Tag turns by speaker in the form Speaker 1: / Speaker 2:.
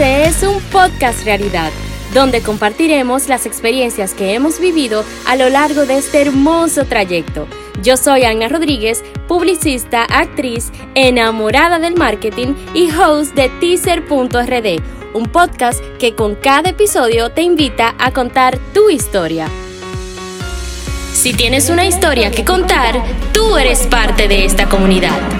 Speaker 1: Este es un podcast realidad, donde compartiremos las experiencias que hemos vivido a lo largo de este hermoso trayecto. Yo soy Ana Rodríguez, publicista, actriz, enamorada del marketing y host de teaser.rd, un podcast que con cada episodio te invita a contar tu historia. Si tienes una historia que contar, tú eres parte de esta comunidad.